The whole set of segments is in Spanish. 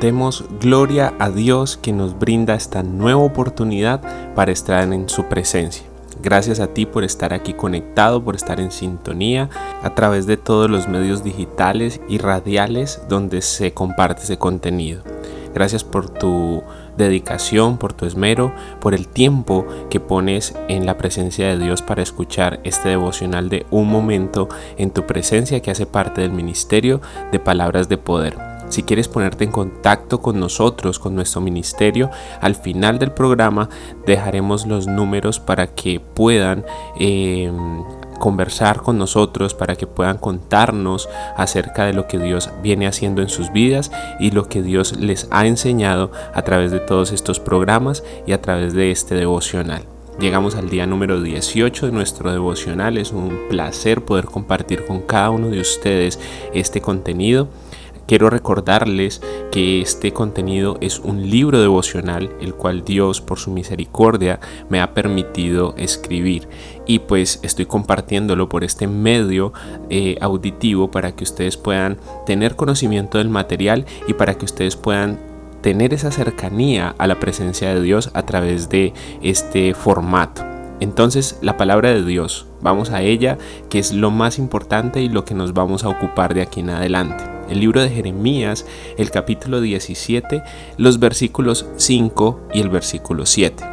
Demos gloria a Dios que nos brinda esta nueva oportunidad para estar en su presencia. Gracias a ti por estar aquí conectado, por estar en sintonía a través de todos los medios digitales y radiales donde se comparte ese contenido. Gracias por tu dedicación, por tu esmero, por el tiempo que pones en la presencia de Dios para escuchar este devocional de un momento en tu presencia que hace parte del ministerio de palabras de poder. Si quieres ponerte en contacto con nosotros, con nuestro ministerio, al final del programa dejaremos los números para que puedan em, conversar con nosotros, para que puedan contarnos acerca de lo que Dios viene haciendo en sus vidas y lo que Dios les ha enseñado a través de todos estos programas y a través de este devocional. Llegamos al día número 18 de nuestro devocional. Es un placer poder compartir con cada uno de ustedes este contenido. Quiero recordarles que este contenido es un libro devocional, el cual Dios por su misericordia me ha permitido escribir y pues estoy compartiéndolo por este medio eh, auditivo para que ustedes puedan tener conocimiento del material y para que ustedes puedan tener esa cercanía a la presencia de Dios a través de este formato. Entonces la palabra de Dios, vamos a ella, que es lo más importante y lo que nos vamos a ocupar de aquí en adelante el libro de Jeremías, el capítulo 17, los versículos 5 y el versículo 7.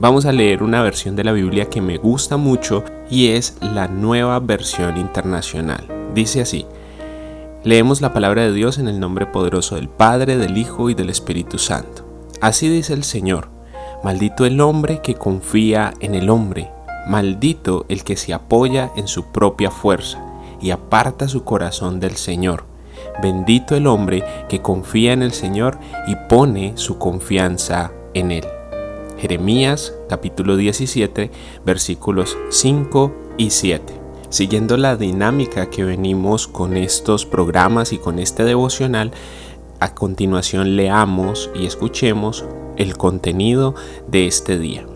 Vamos a leer una versión de la Biblia que me gusta mucho y es la nueva versión internacional. Dice así, leemos la palabra de Dios en el nombre poderoso del Padre, del Hijo y del Espíritu Santo. Así dice el Señor, maldito el hombre que confía en el hombre, maldito el que se apoya en su propia fuerza y aparta su corazón del Señor. Bendito el hombre que confía en el Señor y pone su confianza en Él. Jeremías capítulo 17 versículos 5 y 7. Siguiendo la dinámica que venimos con estos programas y con este devocional, a continuación leamos y escuchemos el contenido de este día.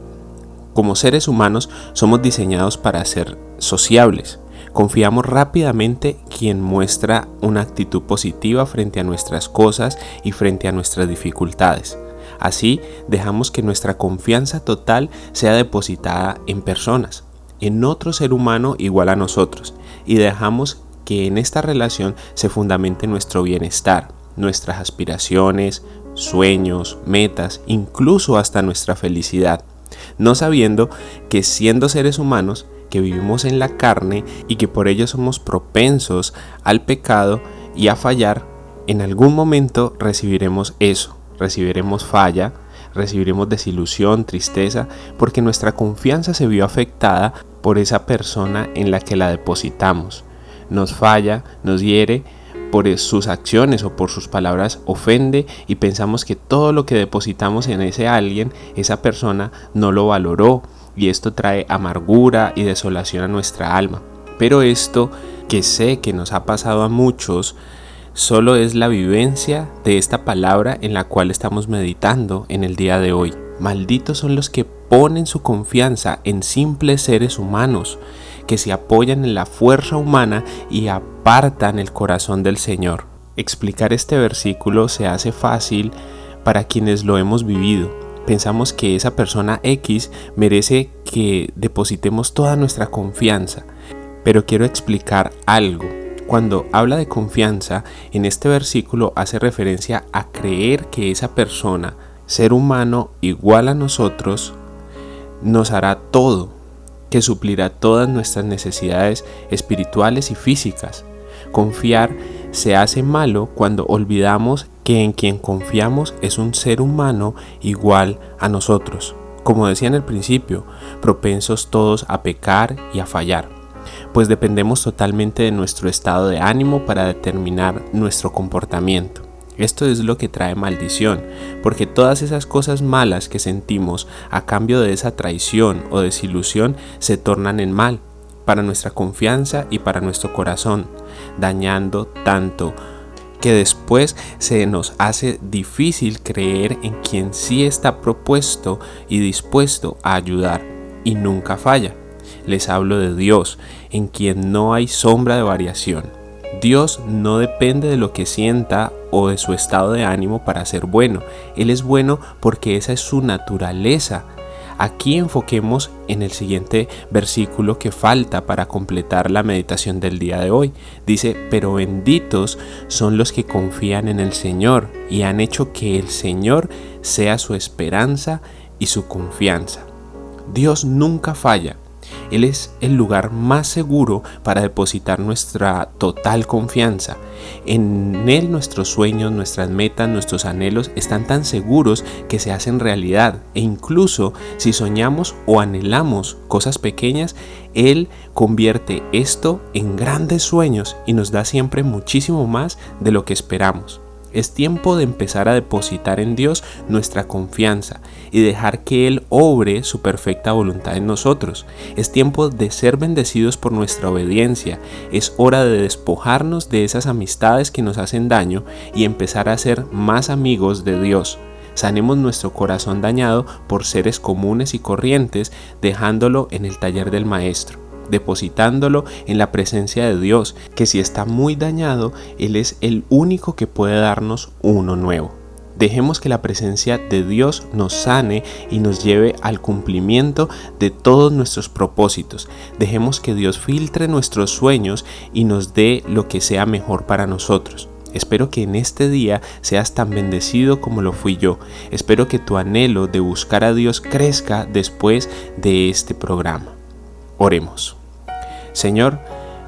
Como seres humanos somos diseñados para ser sociables. Confiamos rápidamente quien muestra una actitud positiva frente a nuestras cosas y frente a nuestras dificultades. Así dejamos que nuestra confianza total sea depositada en personas, en otro ser humano igual a nosotros, y dejamos que en esta relación se fundamente nuestro bienestar, nuestras aspiraciones, sueños, metas, incluso hasta nuestra felicidad, no sabiendo que siendo seres humanos que vivimos en la carne y que por ello somos propensos al pecado y a fallar, en algún momento recibiremos eso, recibiremos falla, recibiremos desilusión, tristeza, porque nuestra confianza se vio afectada por esa persona en la que la depositamos. Nos falla, nos hiere, por sus acciones o por sus palabras ofende y pensamos que todo lo que depositamos en ese alguien, esa persona no lo valoró, y esto trae amargura y desolación a nuestra alma. Pero esto que sé que nos ha pasado a muchos, solo es la vivencia de esta palabra en la cual estamos meditando en el día de hoy. Malditos son los que ponen su confianza en simples seres humanos, que se apoyan en la fuerza humana y apartan el corazón del Señor. Explicar este versículo se hace fácil para quienes lo hemos vivido, pensamos que esa persona X merece que depositemos toda nuestra confianza. Pero quiero explicar algo. Cuando habla de confianza, en este versículo hace referencia a creer que esa persona, ser humano igual a nosotros, nos hará todo, que suplirá todas nuestras necesidades espirituales y físicas. Confiar se hace malo cuando olvidamos que en quien confiamos es un ser humano igual a nosotros. como decía en el principio, propensos todos a pecar y a fallar, pues dependemos totalmente de nuestro estado de ánimo para determinar nuestro comportamiento. Esto es lo que trae maldición, porque todas esas cosas malas que sentimos a cambio de esa traición o desilusión se tornan en mal para nuestra confianza y para nuestro corazón, dañando tanto que después se nos hace difícil creer en quien sí está propuesto y dispuesto a ayudar y nunca falla. Les hablo de Dios, en quien no hay sombra de variación. Dios no depende de lo que sienta o de su estado de ánimo para ser bueno. Él es bueno porque esa es su naturaleza Aquí enfoquemos en el siguiente versículo que falta para completar la meditación del día de hoy. Dice, pero benditos son los que confían en el Señor y han hecho que el Señor sea su esperanza y su confianza. Dios nunca falla. Él es el lugar más seguro para depositar nuestra total confianza. En Él nuestros sueños, nuestras metas, nuestros anhelos están tan seguros que se hacen realidad. E incluso si soñamos o anhelamos cosas pequeñas, Él convierte esto en grandes sueños y nos da siempre muchísimo más de lo que esperamos. Es tiempo de empezar a depositar en Dios nuestra confianza y dejar que Él obre su perfecta voluntad en nosotros. Es tiempo de ser bendecidos por nuestra obediencia. Es hora de despojarnos de esas amistades que nos hacen daño y empezar a ser más amigos de Dios. Sanemos nuestro corazón dañado por seres comunes y corrientes, dejándolo en el taller del Maestro depositándolo en la presencia de Dios, que si está muy dañado, Él es el único que puede darnos uno nuevo. Dejemos que la presencia de Dios nos sane y nos lleve al cumplimiento de todos nuestros propósitos. Dejemos que Dios filtre nuestros sueños y nos dé lo que sea mejor para nosotros. Espero que en este día seas tan bendecido como lo fui yo. Espero que tu anhelo de buscar a Dios crezca después de este programa. Oremos. Señor,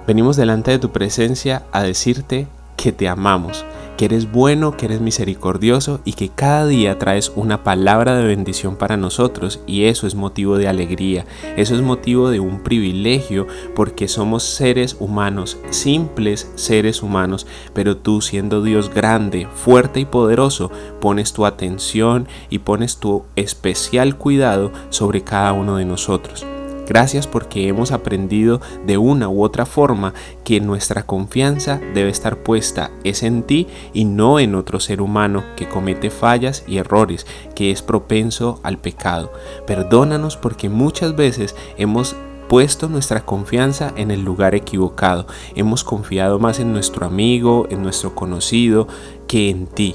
venimos delante de tu presencia a decirte que te amamos, que eres bueno, que eres misericordioso y que cada día traes una palabra de bendición para nosotros y eso es motivo de alegría, eso es motivo de un privilegio porque somos seres humanos, simples seres humanos, pero tú siendo Dios grande, fuerte y poderoso, pones tu atención y pones tu especial cuidado sobre cada uno de nosotros. Gracias porque hemos aprendido de una u otra forma que nuestra confianza debe estar puesta es en ti y no en otro ser humano que comete fallas y errores, que es propenso al pecado. Perdónanos porque muchas veces hemos puesto nuestra confianza en el lugar equivocado. Hemos confiado más en nuestro amigo, en nuestro conocido, que en ti.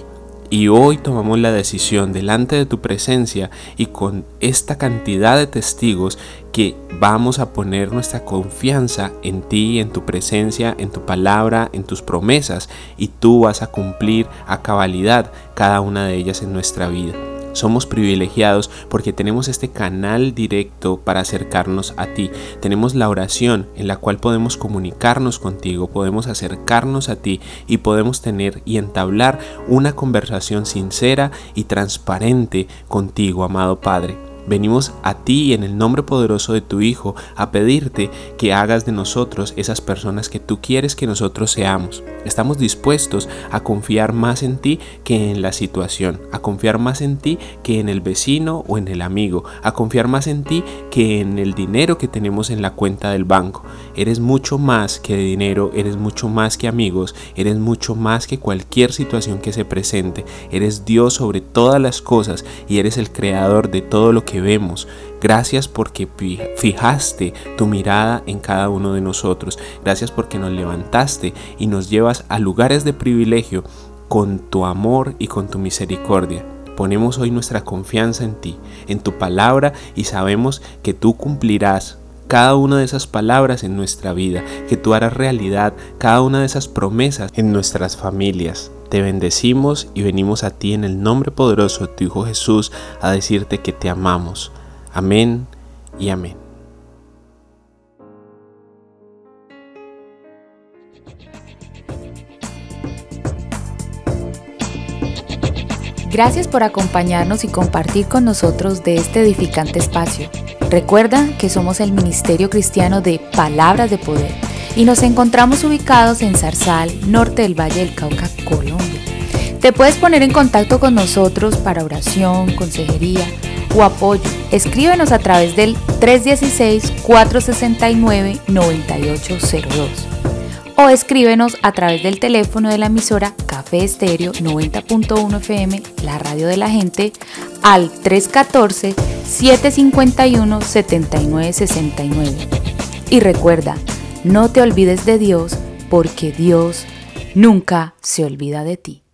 Y hoy tomamos la decisión delante de tu presencia y con esta cantidad de testigos que vamos a poner nuestra confianza en ti, en tu presencia, en tu palabra, en tus promesas y tú vas a cumplir a cabalidad cada una de ellas en nuestra vida. Somos privilegiados porque tenemos este canal directo para acercarnos a ti. Tenemos la oración en la cual podemos comunicarnos contigo, podemos acercarnos a ti y podemos tener y entablar una conversación sincera y transparente contigo, amado Padre. Venimos a ti en el nombre poderoso de tu Hijo a pedirte que hagas de nosotros esas personas que tú quieres que nosotros seamos. Estamos dispuestos a confiar más en ti que en la situación, a confiar más en ti que en el vecino o en el amigo, a confiar más en ti que en el dinero que tenemos en la cuenta del banco. Eres mucho más que dinero, eres mucho más que amigos, eres mucho más que cualquier situación que se presente. Eres Dios sobre todas las cosas y eres el creador de todo lo vemos. Gracias porque fijaste tu mirada en cada uno de nosotros. Gracias porque nos levantaste y nos llevas a lugares de privilegio con tu amor y con tu misericordia. Ponemos hoy nuestra confianza en ti, en tu palabra y sabemos que tú cumplirás cada una de esas palabras en nuestra vida, que tú harás realidad cada una de esas promesas en nuestras familias. Te bendecimos y venimos a ti en el nombre poderoso de tu Hijo Jesús a decirte que te amamos. Amén y amén. Gracias por acompañarnos y compartir con nosotros de este edificante espacio. Recuerda que somos el Ministerio Cristiano de Palabras de Poder y nos encontramos ubicados en Zarzal, norte del Valle del Cauca, Colombia. Te puedes poner en contacto con nosotros para oración, consejería o apoyo. Escríbenos a través del 316-469-9802 o escríbenos a través del teléfono de la emisora Café Estéreo 90.1 FM, la radio de la gente, al 314-751-7969. Y recuerda, no te olvides de Dios porque Dios nunca se olvida de ti.